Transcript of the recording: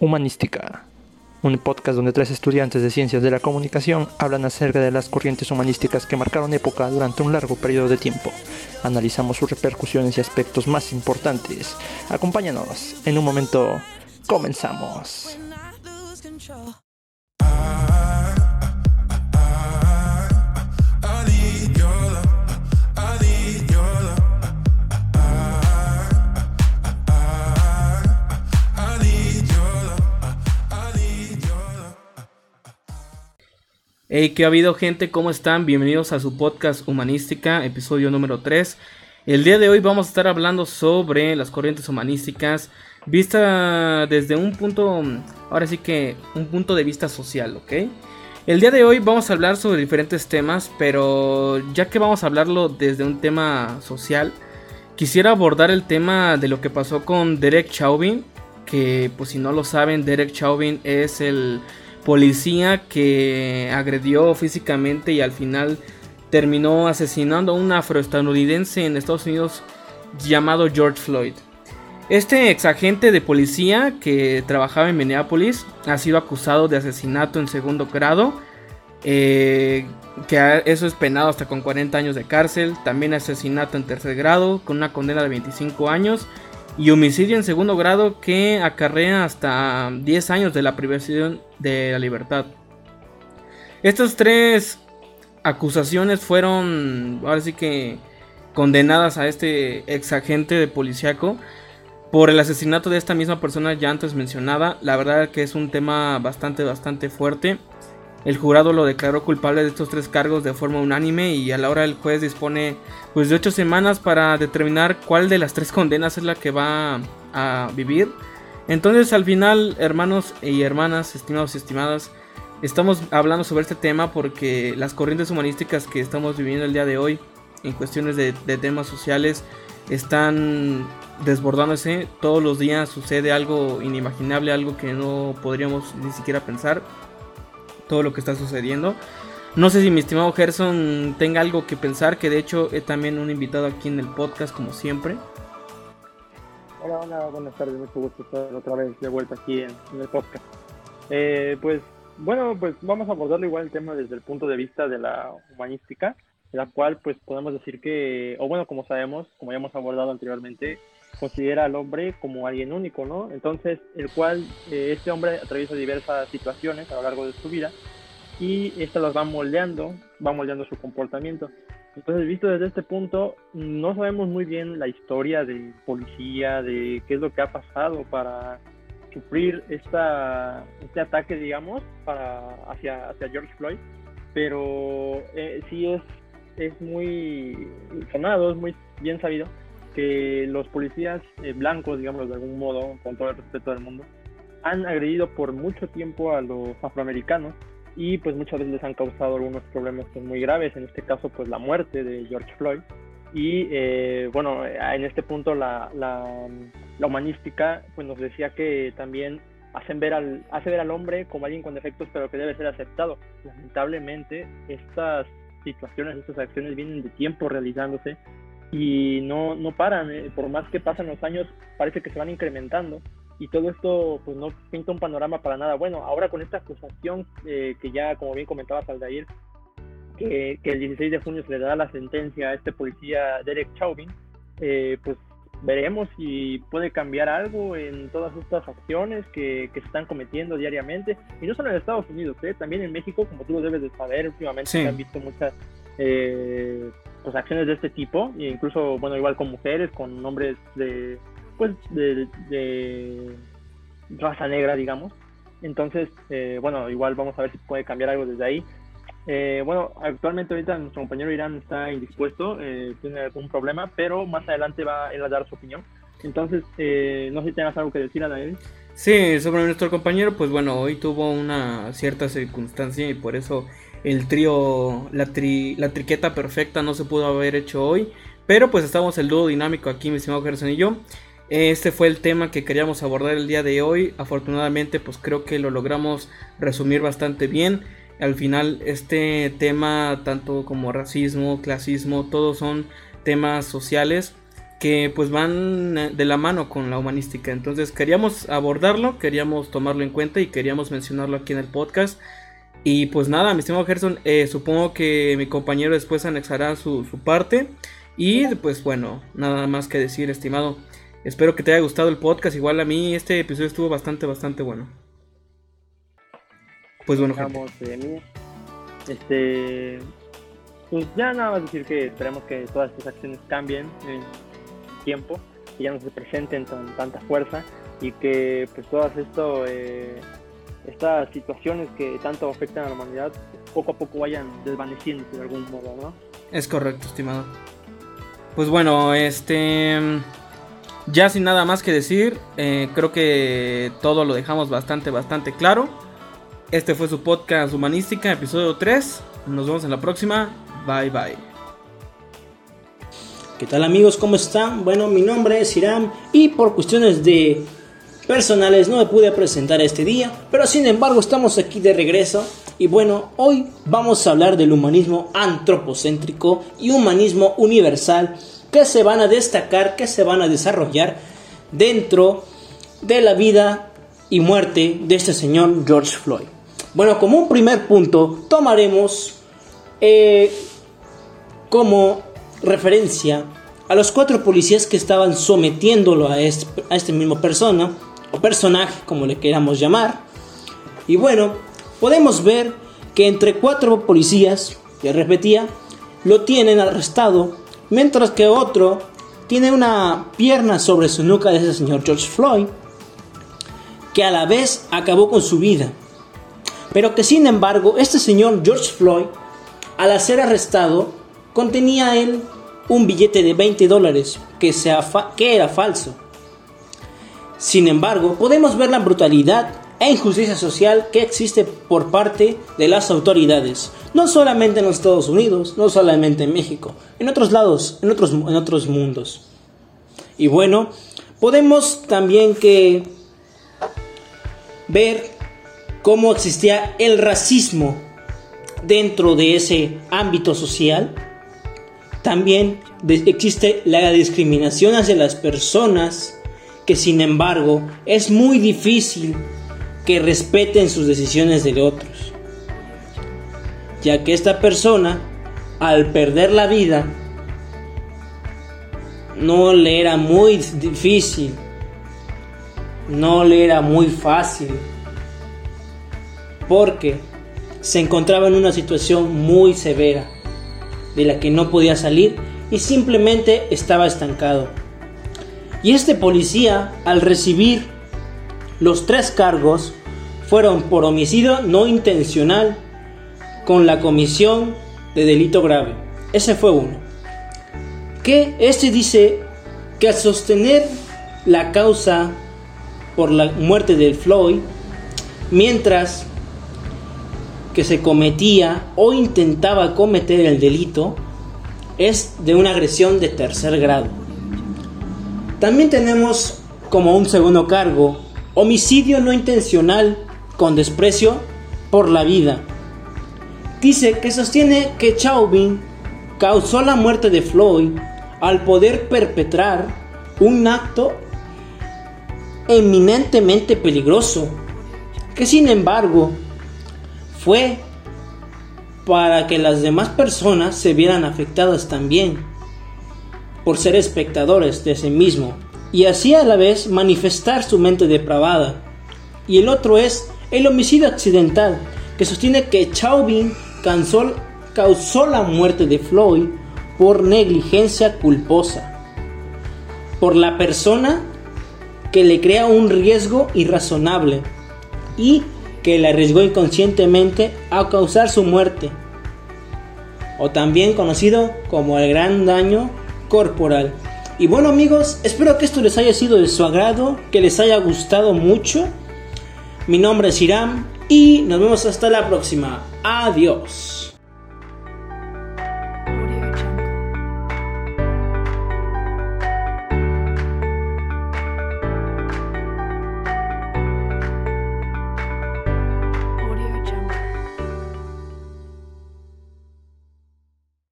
Humanística, un podcast donde tres estudiantes de ciencias de la comunicación hablan acerca de las corrientes humanísticas que marcaron época durante un largo periodo de tiempo. Analizamos sus repercusiones y aspectos más importantes. Acompáñanos, en un momento comenzamos. Hey, ¿qué ha habido gente? ¿Cómo están? Bienvenidos a su podcast Humanística, episodio número 3. El día de hoy vamos a estar hablando sobre las corrientes humanísticas, vista desde un punto, ahora sí que un punto de vista social, ¿ok? El día de hoy vamos a hablar sobre diferentes temas, pero ya que vamos a hablarlo desde un tema social, quisiera abordar el tema de lo que pasó con Derek Chauvin, que pues si no lo saben, Derek Chauvin es el policía que agredió físicamente y al final terminó asesinando a un afroestadounidense en Estados Unidos llamado George Floyd. Este ex agente de policía que trabajaba en Minneapolis ha sido acusado de asesinato en segundo grado, eh, que eso es penado hasta con 40 años de cárcel, también asesinato en tercer grado con una condena de 25 años y homicidio en segundo grado que acarrea hasta 10 años de la privación de la libertad. Estas tres acusaciones fueron, ahora sí que, condenadas a este ex agente de policíaco por el asesinato de esta misma persona ya antes mencionada. La verdad que es un tema bastante, bastante fuerte. El jurado lo declaró culpable de estos tres cargos de forma unánime y a la hora el juez dispone pues de ocho semanas para determinar cuál de las tres condenas es la que va a vivir. Entonces al final, hermanos y hermanas, estimados y estimadas, estamos hablando sobre este tema porque las corrientes humanísticas que estamos viviendo el día de hoy en cuestiones de, de temas sociales están desbordándose. Todos los días sucede algo inimaginable, algo que no podríamos ni siquiera pensar todo lo que está sucediendo. No sé si mi estimado Gerson tenga algo que pensar, que de hecho es también un invitado aquí en el podcast como siempre. Hola, hola, buenas tardes, mucho gusto estar otra vez de vuelta aquí en, el podcast. Eh, pues bueno, pues vamos a abordarlo igual el tema desde el punto de vista de la humanística, la cual pues podemos decir que, o bueno, como sabemos, como ya hemos abordado anteriormente, considera al hombre como alguien único, ¿no? Entonces, el cual eh, este hombre atraviesa diversas situaciones a lo largo de su vida y estas las va moldeando, va moldeando su comportamiento. Entonces, visto desde este punto, no sabemos muy bien la historia de policía, de qué es lo que ha pasado para sufrir esta, este ataque, digamos, para, hacia, hacia George Floyd, pero eh, sí es, es muy sonado, es muy bien sabido que los policías eh, blancos, digamos de algún modo, con todo el respeto del mundo, han agredido por mucho tiempo a los afroamericanos y pues muchas veces les han causado algunos problemas muy graves, en este caso pues la muerte de George Floyd. Y eh, bueno, en este punto la, la, humanística pues nos decía que también hacen ver al, hace ver al hombre como alguien con defectos pero que debe ser aceptado. Lamentablemente estas situaciones, estas acciones vienen de tiempo realizándose y no, no paran, eh, por más que pasan los años parece que se van incrementando y todo esto pues no pinta un panorama para nada bueno. Ahora con esta acusación eh, que ya como bien comentaba Saldair, que, que el 16 de junio se le da la sentencia a este policía Derek Chauvin, eh, pues veremos si puede cambiar algo en todas estas acciones que, que se están cometiendo diariamente y no solo en Estados Unidos, también en México, como tú lo debes de saber, últimamente se han visto muchas eh, pues acciones de este tipo, e incluso, bueno, igual con mujeres, con hombres de, pues, de, raza negra, digamos. Entonces, eh, bueno, igual vamos a ver si puede cambiar algo desde ahí. Eh, bueno, actualmente ahorita nuestro compañero Irán está indispuesto, eh, tiene algún problema, pero más adelante va él a dar su opinión. Entonces, no sé si tengas algo que decir a Daniel. Sí, sobre nuestro compañero, pues bueno, hoy tuvo una cierta circunstancia y por eso el trío, la, la triqueta perfecta no se pudo haber hecho hoy. Pero pues estamos el dúo dinámico aquí, mi estimado Gerson y yo. Este fue el tema que queríamos abordar el día de hoy. Afortunadamente, pues creo que lo logramos resumir bastante bien. Al final, este tema, tanto como racismo, clasismo, todos son temas sociales que pues van de la mano con la humanística. Entonces queríamos abordarlo, queríamos tomarlo en cuenta y queríamos mencionarlo aquí en el podcast. Y pues nada, mi estimado Gerson, eh, supongo que mi compañero después anexará su, su parte. Y pues bueno, nada más que decir, estimado. Espero que te haya gustado el podcast. Igual a mí este episodio estuvo bastante, bastante bueno. Pues bueno, gente. Este, pues ya nada más decir que esperemos que todas estas acciones cambien en tiempo, que ya no se presenten con tanta fuerza y que pues todas esto, eh, estas situaciones que tanto afectan a la humanidad poco a poco vayan desvaneciendo de algún modo, ¿no? Es correcto, estimado. Pues bueno, este... Ya sin nada más que decir, eh, creo que todo lo dejamos bastante, bastante claro. Este fue su podcast Humanística, episodio 3. Nos vemos en la próxima. Bye bye. ¿Qué tal amigos? ¿Cómo están? Bueno, mi nombre es Iram y por cuestiones de personales no me pude presentar este día, pero sin embargo estamos aquí de regreso y bueno, hoy vamos a hablar del humanismo antropocéntrico y humanismo universal que se van a destacar, que se van a desarrollar dentro de la vida y muerte de este señor George Floyd. Bueno, como un primer punto, tomaremos eh, como referencia a los cuatro policías que estaban sometiéndolo a este, a este mismo persona, o personaje, como le queramos llamar. Y bueno, podemos ver que entre cuatro policías, que repetía, lo tienen arrestado, mientras que otro tiene una pierna sobre su nuca de ese señor George Floyd, que a la vez acabó con su vida. Pero que sin embargo, este señor George Floyd, al ser arrestado, contenía él un billete de 20 dólares que, que era falso. Sin embargo, podemos ver la brutalidad e injusticia social que existe por parte de las autoridades, no solamente en los Estados Unidos, no solamente en México, en otros lados, en otros, en otros mundos. Y bueno, podemos también que ver cómo existía el racismo dentro de ese ámbito social. También existe la discriminación hacia las personas que sin embargo es muy difícil que respeten sus decisiones de otros. Ya que esta persona, al perder la vida, no le era muy difícil, no le era muy fácil porque se encontraba en una situación muy severa de la que no podía salir y simplemente estaba estancado. Y este policía, al recibir los tres cargos, fueron por homicidio no intencional con la comisión de delito grave. Ese fue uno. Que este dice que al sostener la causa por la muerte del Floyd, mientras que se cometía o intentaba cometer el delito es de una agresión de tercer grado. También tenemos como un segundo cargo homicidio no intencional con desprecio por la vida. Dice que sostiene que Chauvin causó la muerte de Floyd al poder perpetrar un acto eminentemente peligroso, que sin embargo fue para que las demás personas se vieran afectadas también por ser espectadores de sí mismo y así a la vez manifestar su mente depravada. Y el otro es el homicidio accidental, que sostiene que Chauvin causó, causó la muerte de Floyd por negligencia culposa, por la persona que le crea un riesgo irrazonable y que le arriesgó inconscientemente a causar su muerte, o también conocido como el gran daño corporal. Y bueno amigos, espero que esto les haya sido de su agrado, que les haya gustado mucho. Mi nombre es Iram y nos vemos hasta la próxima. Adiós.